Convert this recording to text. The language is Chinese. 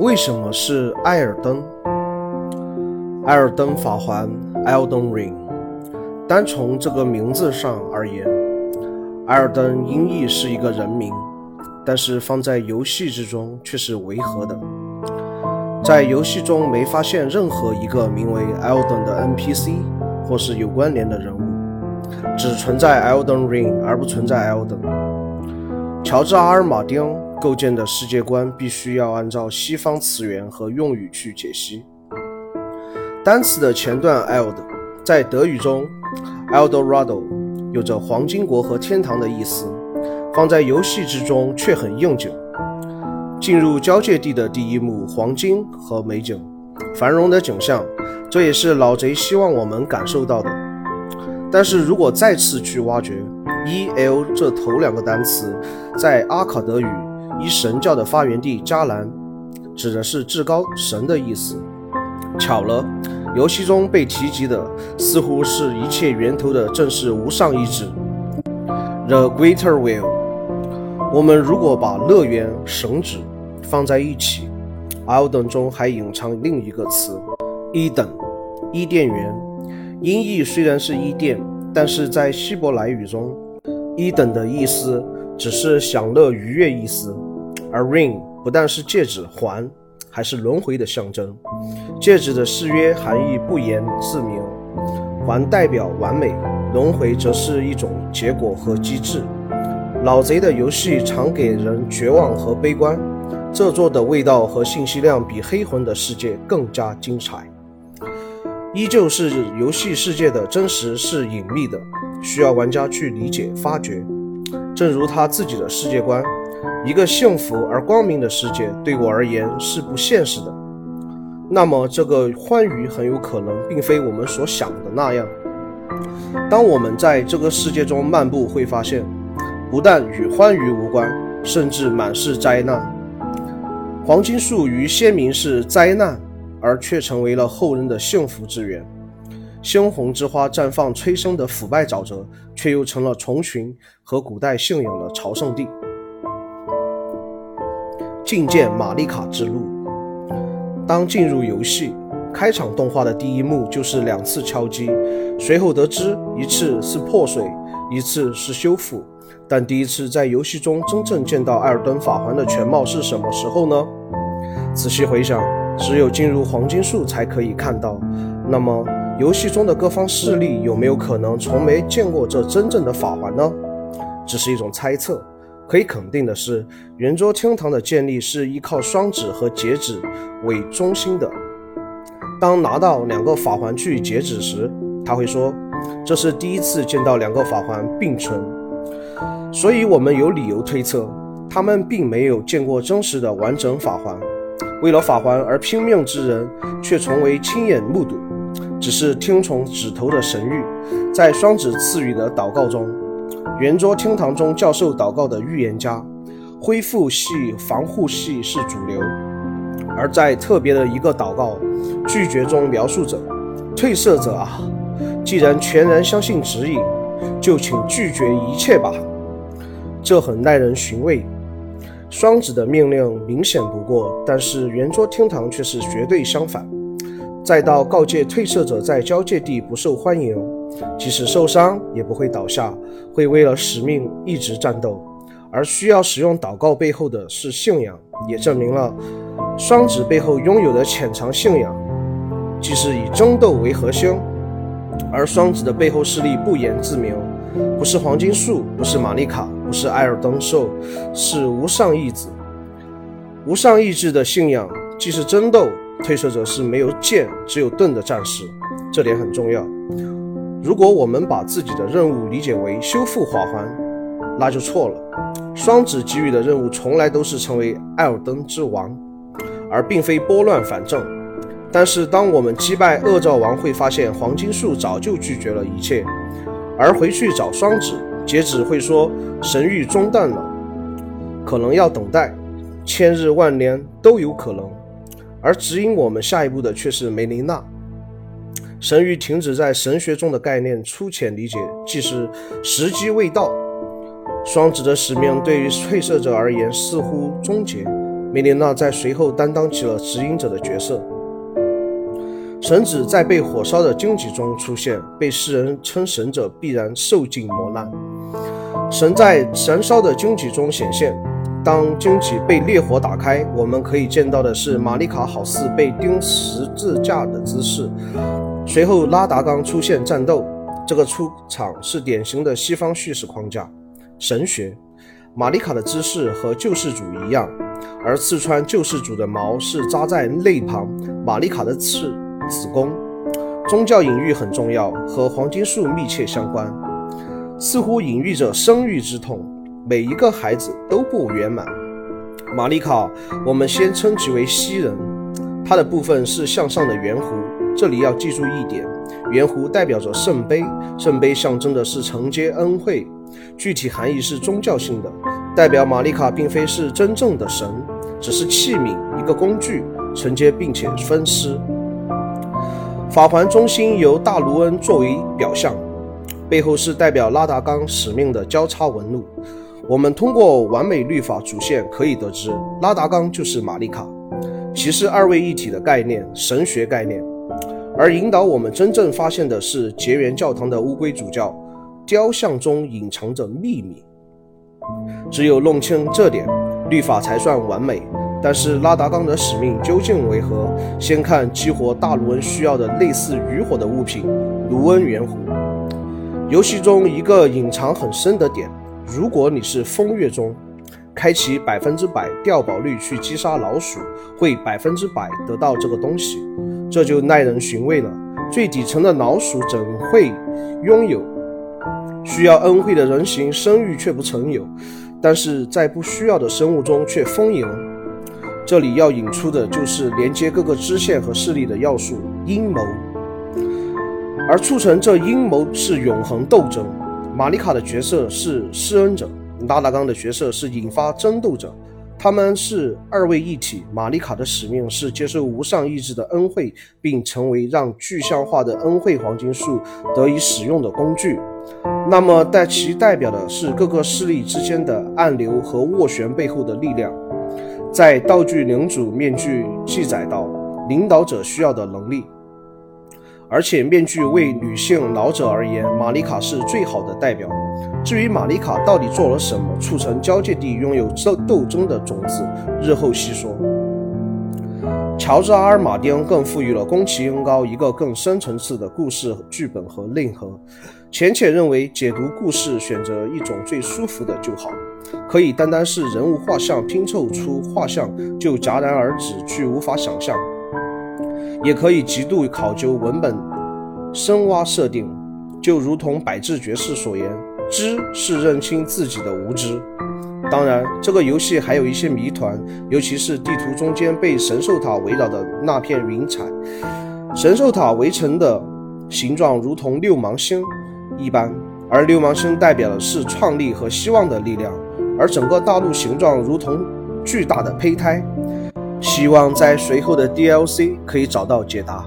为什么是艾尔登？艾尔登法环 （Elden Ring） 单从这个名字上而言，艾尔登音译是一个人名，但是放在游戏之中却是违和的。在游戏中没发现任何一个名为 Elden 的 NPC 或是有关联的人物，只存在 Elden Ring 而不存在 Elden。乔治·阿尔马丁。构建的世界观必须要按照西方词源和用语去解析。单词的前段 “eld” 在德语中 “Eldorado” 有着黄金国和天堂的意思，放在游戏之中却很应景。进入交界地的第一幕，黄金和美景，繁荣的景象，这也是老贼希望我们感受到的。但是如果再次去挖掘 “el” 这头两个单词，在阿卡德语。一神教的发源地迦南，指的是至高神的意思。巧了，游戏中被提及的似乎是一切源头的正是无上意志，The Greater Will。我们如果把乐园、神旨放在一起，Elden 中还隐藏另一个词，伊等，伊甸园。音译虽然是伊甸，但是在希伯来语中，伊等的意思只是享乐、愉悦意思。而 ring 不但是戒指环，还是轮回的象征。戒指的誓约含义不言自明，环代表完美，轮回则是一种结果和机制。老贼的游戏常给人绝望和悲观，这座的味道和信息量比黑魂的世界更加精彩。依旧是游戏世界的真实是隐秘的，需要玩家去理解发掘。正如他自己的世界观。一个幸福而光明的世界对我而言是不现实的。那么，这个欢愉很有可能并非我们所想的那样。当我们在这个世界中漫步，会发现，不但与欢愉无关，甚至满是灾难。黄金树于先民是灾难，而却成为了后人的幸福之源。鲜红之花绽放催生的腐败沼泽，却又成了虫群和古代信仰的朝圣地。觐见玛丽卡之路。当进入游戏，开场动画的第一幕就是两次敲击，随后得知一次是破碎，一次是修复。但第一次在游戏中真正见到艾尔登法环的全貌是什么时候呢？仔细回想，只有进入黄金树才可以看到。那么，游戏中的各方势力有没有可能从没见过这真正的法环呢？只是一种猜测。可以肯定的是，圆桌天堂的建立是依靠双指和节指为中心的。当拿到两个法环去截止时，他会说：“这是第一次见到两个法环并存。”所以，我们有理由推测，他们并没有见过真实的完整法环。为了法环而拼命之人，却从未亲眼目睹，只是听从指头的神谕，在双指赐予的祷告中。圆桌厅堂中教授祷告的预言家，恢复系、防护系是主流。而在特别的一个祷告拒绝中描述着：“褪色者啊，既然全然相信指引，就请拒绝一切吧。”这很耐人寻味。双子的命令明显不过，但是圆桌厅堂却是绝对相反。再到告诫褪色者在交界地不受欢迎。即使受伤也不会倒下，会为了使命一直战斗，而需要使用祷告背后的是信仰，也证明了双子背后拥有的潜藏信仰，即是以争斗为核心。而双子的背后势力不言自明，不是黄金树，不是玛丽卡，不是艾尔登兽，是无上意志。无上意志的信仰既是争斗，褪色者是没有剑只有盾的战士，这点很重要。如果我们把自己的任务理解为修复法环，那就错了。双子给予的任务从来都是成为艾尔登之王，而并非拨乱反正。但是，当我们击败恶兆王，会发现黄金树早就拒绝了一切，而回去找双子，截止会说神域中断了，可能要等待千日万年都有可能。而指引我们下一步的却是梅琳娜。神域停止在神学中的概念，粗浅理解即是时机未到。双子的使命对于褪色者而言似乎终结，梅莲娜在随后担当起了指引者的角色。神子在被火烧的荆棘中出现，被世人称神者必然受尽磨难。神在燃烧的荆棘中显现。当荆棘被烈火打开，我们可以见到的是玛丽卡好似被钉十字架的姿势。随后拉达冈出现战斗，这个出场是典型的西方叙事框架，神学。玛丽卡的姿势和救世主一样，而刺穿救世主的矛是扎在肋旁，玛丽卡的刺子宫。宗教隐喻很重要，和黄金树密切相关，似乎隐喻着生育之痛。每一个孩子都不圆满。玛丽卡，我们先称其为西人，它的部分是向上的圆弧。这里要记住一点，圆弧代表着圣杯，圣杯象征的是承接恩惠，具体含义是宗教性的，代表玛丽卡并非是真正的神，只是器皿，一个工具，承接并且分施。法环中心由大卢恩作为表象，背后是代表拉达冈使命的交叉纹路。我们通过完美律法主线可以得知，拉达冈就是玛丽卡，其是二位一体的概念，神学概念。而引导我们真正发现的是结缘教堂的乌龟主教雕像中隐藏着秘密。只有弄清这点，律法才算完美。但是拉达冈的使命究竟为何？先看激活大卢恩需要的类似余火的物品——卢恩圆弧。游戏中一个隐藏很深的点。如果你是风月中，开启百分之百掉宝率去击杀老鼠，会百分之百得到这个东西，这就耐人寻味了。最底层的老鼠怎会拥有需要恩惠的人形生育却不曾有，但是在不需要的生物中却丰盈？这里要引出的就是连接各个支线和势力的要素——阴谋，而促成这阴谋是永恒斗争。玛丽卡的角色是施恩者，拉达冈的角色是引发争斗者，他们是二位一体。玛丽卡的使命是接受无上意志的恩惠，并成为让具象化的恩惠黄金树得以使用的工具。那么，代其代表的是各个势力之间的暗流和斡旋背后的力量。在道具领主面具记载到，领导者需要的能力。而且面具为女性老者而言，玛丽卡是最好的代表。至于玛丽卡到底做了什么，促成交界地拥有斗斗争的种子，日后细说。乔治·阿尔马丁更赋予了宫崎英高一个更深层次的故事剧本和内核。浅浅认为，解读故事选择一种最舒服的就好，可以单单是人物画像拼凑出画像就戛然而止，却无法想象。也可以极度考究文本深挖设定，就如同百智爵士所言：“知是认清自己的无知。”当然，这个游戏还有一些谜团，尤其是地图中间被神兽塔围绕的那片云彩。神兽塔围成的形状如同六芒星一般，而六芒星代表的是创立和希望的力量，而整个大陆形状如同巨大的胚胎。希望在随后的 DLC 可以找到解答。